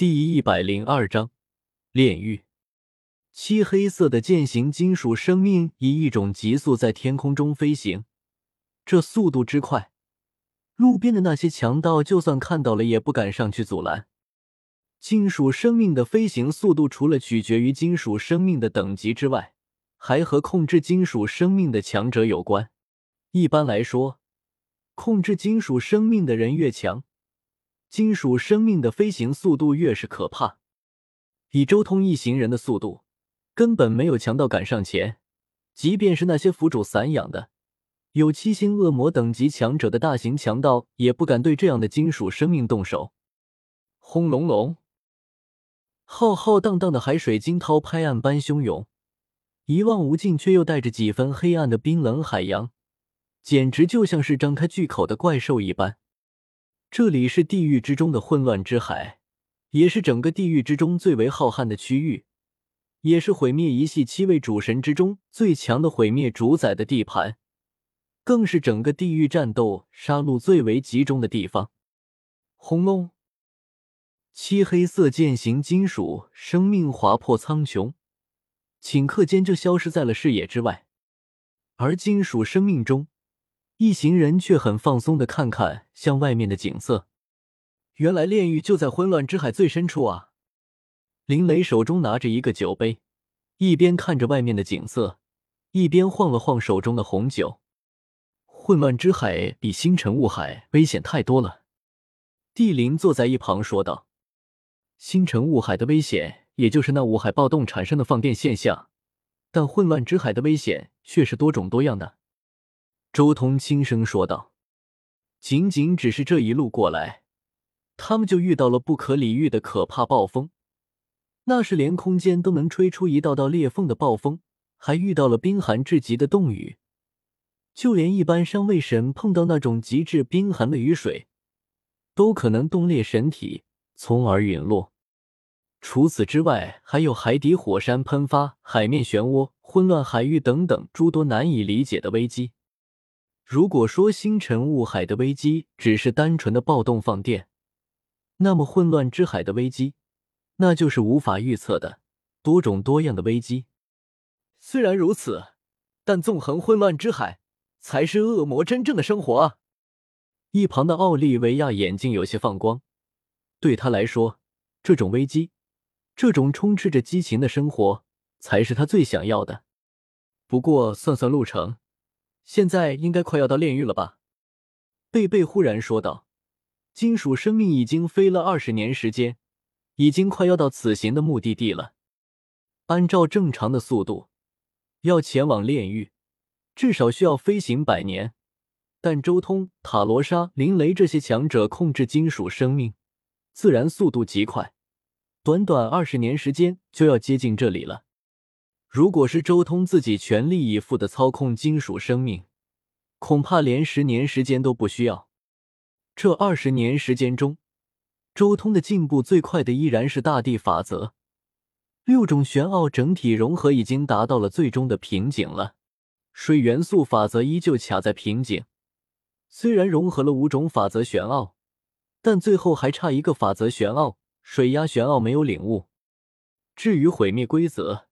第一百零二章炼狱。漆黑色的剑形金属生命以一种急速在天空中飞行，这速度之快，路边的那些强盗就算看到了也不敢上去阻拦。金属生命的飞行速度除了取决于金属生命的等级之外，还和控制金属生命的强者有关。一般来说，控制金属生命的人越强。金属生命的飞行速度越是可怕，以周通一行人的速度，根本没有强盗敢上前。即便是那些腐主散养的、有七星恶魔等级强者的大型强盗，也不敢对这样的金属生命动手。轰隆隆，浩浩荡荡的海水惊涛拍岸般汹涌，一望无尽却又带着几分黑暗的冰冷海洋，简直就像是张开巨口的怪兽一般。这里是地狱之中的混乱之海，也是整个地狱之中最为浩瀚的区域，也是毁灭一系七位主神之中最强的毁灭主宰的地盘，更是整个地狱战斗杀戮最为集中的地方。轰隆！漆黑色剑形金属生命划破苍穹，顷刻间就消失在了视野之外，而金属生命中。一行人却很放松的看看向外面的景色，原来炼狱就在混乱之海最深处啊！林雷手中拿着一个酒杯，一边看着外面的景色，一边晃了晃手中的红酒。混乱之海比星辰雾海危险太多了，帝林坐在一旁说道：“星辰雾海的危险也就是那雾海暴动产生的放电现象，但混乱之海的危险却是多种多样的。”周通轻声说道：“仅仅只是这一路过来，他们就遇到了不可理喻的可怕暴风，那是连空间都能吹出一道道裂缝的暴风，还遇到了冰寒至极的冻雨，就连一般上位神碰到那种极致冰寒的雨水，都可能冻裂神体，从而陨落。除此之外，还有海底火山喷发、海面漩涡、混乱海域等等诸多难以理解的危机。”如果说星辰雾海的危机只是单纯的暴动放电，那么混乱之海的危机，那就是无法预测的多种多样的危机。虽然如此，但纵横混乱之海才是恶魔真正的生活啊！一旁的奥利维亚眼睛有些放光，对他来说，这种危机，这种充斥着激情的生活，才是他最想要的。不过算算路程。现在应该快要到炼狱了吧？贝贝忽然说道：“金属生命已经飞了二十年时间，已经快要到此行的目的地了。按照正常的速度，要前往炼狱，至少需要飞行百年。但周通、塔罗莎、林雷这些强者控制金属生命，自然速度极快，短短二十年时间就要接近这里了。”如果是周通自己全力以赴的操控金属生命，恐怕连十年时间都不需要。这二十年时间中，周通的进步最快的依然是大地法则，六种玄奥整体融合已经达到了最终的瓶颈了。水元素法则依旧卡在瓶颈，虽然融合了五种法则玄奥，但最后还差一个法则玄奥——水压玄奥没有领悟。至于毁灭规则，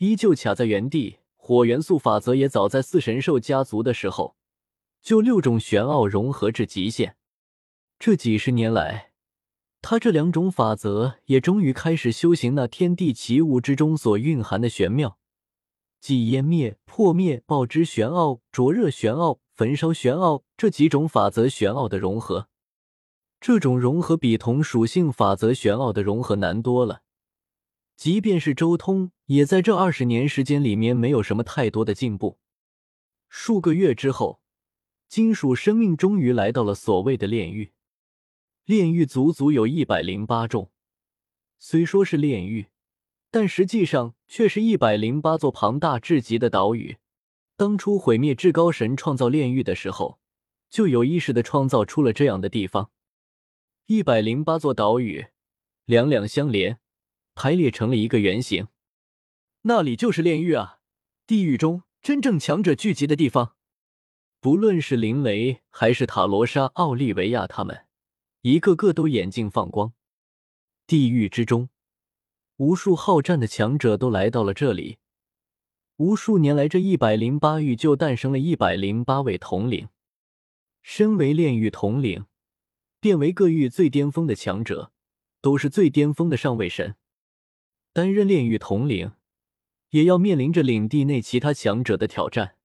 依旧卡在原地，火元素法则也早在四神兽家族的时候，就六种玄奥融合至极限。这几十年来，他这两种法则也终于开始修行那天地奇物之中所蕴含的玄妙，即湮灭、破灭、爆之玄奥、灼热玄奥、焚烧玄奥这几种法则玄奥的融合。这种融合比同属性法则玄奥的融合难多了。即便是周通，也在这二十年时间里面没有什么太多的进步。数个月之后，金属生命终于来到了所谓的炼狱。炼狱足足有一百零八重，虽说是炼狱，但实际上却是一百零八座庞大至极的岛屿。当初毁灭至高神创造炼狱的时候，就有意识的创造出了这样的地方。一百零八座岛屿，两两相连。排列成了一个圆形，那里就是炼狱啊！地狱中真正强者聚集的地方。不论是林雷还是塔罗莎、奥利维亚，他们一个个都眼睛放光。地狱之中，无数好战的强者都来到了这里。无数年来，这一百零八域就诞生了一百零八位统领。身为炼狱统领，变为各域最巅峰的强者，都是最巅峰的上位神。担任炼狱统领，也要面临着领地内其他强者的挑战。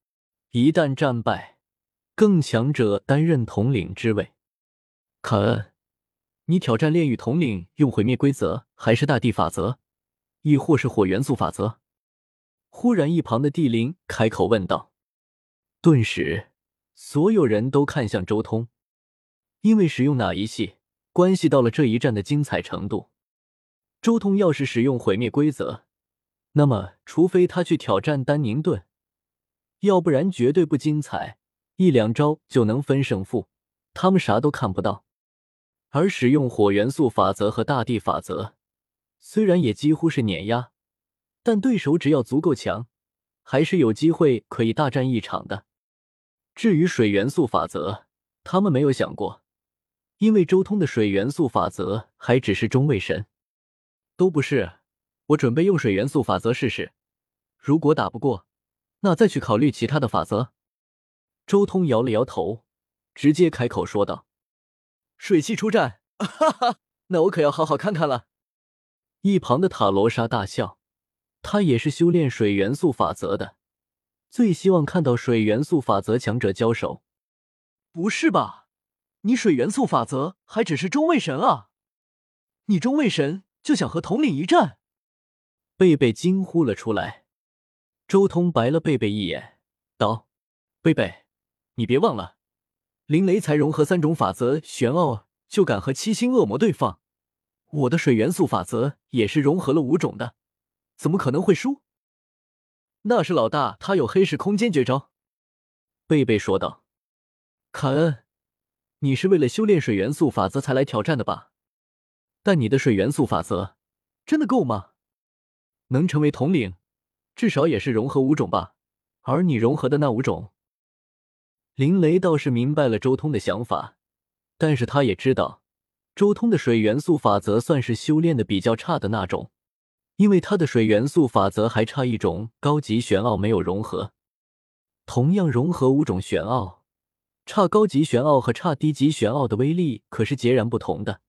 一旦战败，更强者担任统领之位。凯恩，你挑战炼狱统领，用毁灭规则，还是大地法则，亦或是火元素法则？忽然，一旁的地灵开口问道。顿时，所有人都看向周通，因为使用哪一系，关系到了这一战的精彩程度。周通要是使用毁灭规则，那么除非他去挑战丹宁盾，要不然绝对不精彩。一两招就能分胜负，他们啥都看不到。而使用火元素法则和大地法则，虽然也几乎是碾压。但对手只要足够强，还是有机会可以大战一场的。至于水元素法则，他们没有想过，因为周通的水元素法则还只是中位神，都不是。我准备用水元素法则试试，如果打不过，那再去考虑其他的法则。周通摇了摇头，直接开口说道：“水系出战，哈哈，那我可要好好看看了。”一旁的塔罗莎大笑。他也是修炼水元素法则的，最希望看到水元素法则强者交手。不是吧？你水元素法则还只是中位神啊？你中位神就想和统领一战？贝贝惊呼了出来。周通白了贝贝一眼，道：“贝贝，你别忘了，林雷才融合三种法则玄奥，就敢和七星恶魔对放。我的水元素法则也是融合了五种的。”怎么可能会输？那是老大，他有黑石空间绝招。贝贝说道：“凯恩，你是为了修炼水元素法则才来挑战的吧？但你的水元素法则真的够吗？能成为统领，至少也是融合五种吧？而你融合的那五种……”林雷倒是明白了周通的想法，但是他也知道，周通的水元素法则算是修炼的比较差的那种。因为他的水元素法则还差一种高级玄奥没有融合，同样融合五种玄奥，差高级玄奥和差低级玄奥的威力可是截然不同的。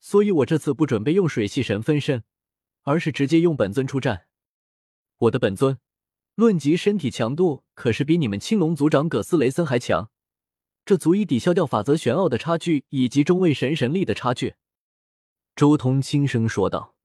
所以我这次不准备用水系神分身，而是直接用本尊出战。我的本尊论及身体强度，可是比你们青龙族长葛斯雷森还强，这足以抵消掉法则玄奥的差距以及中位神神力的差距。周通轻声说道。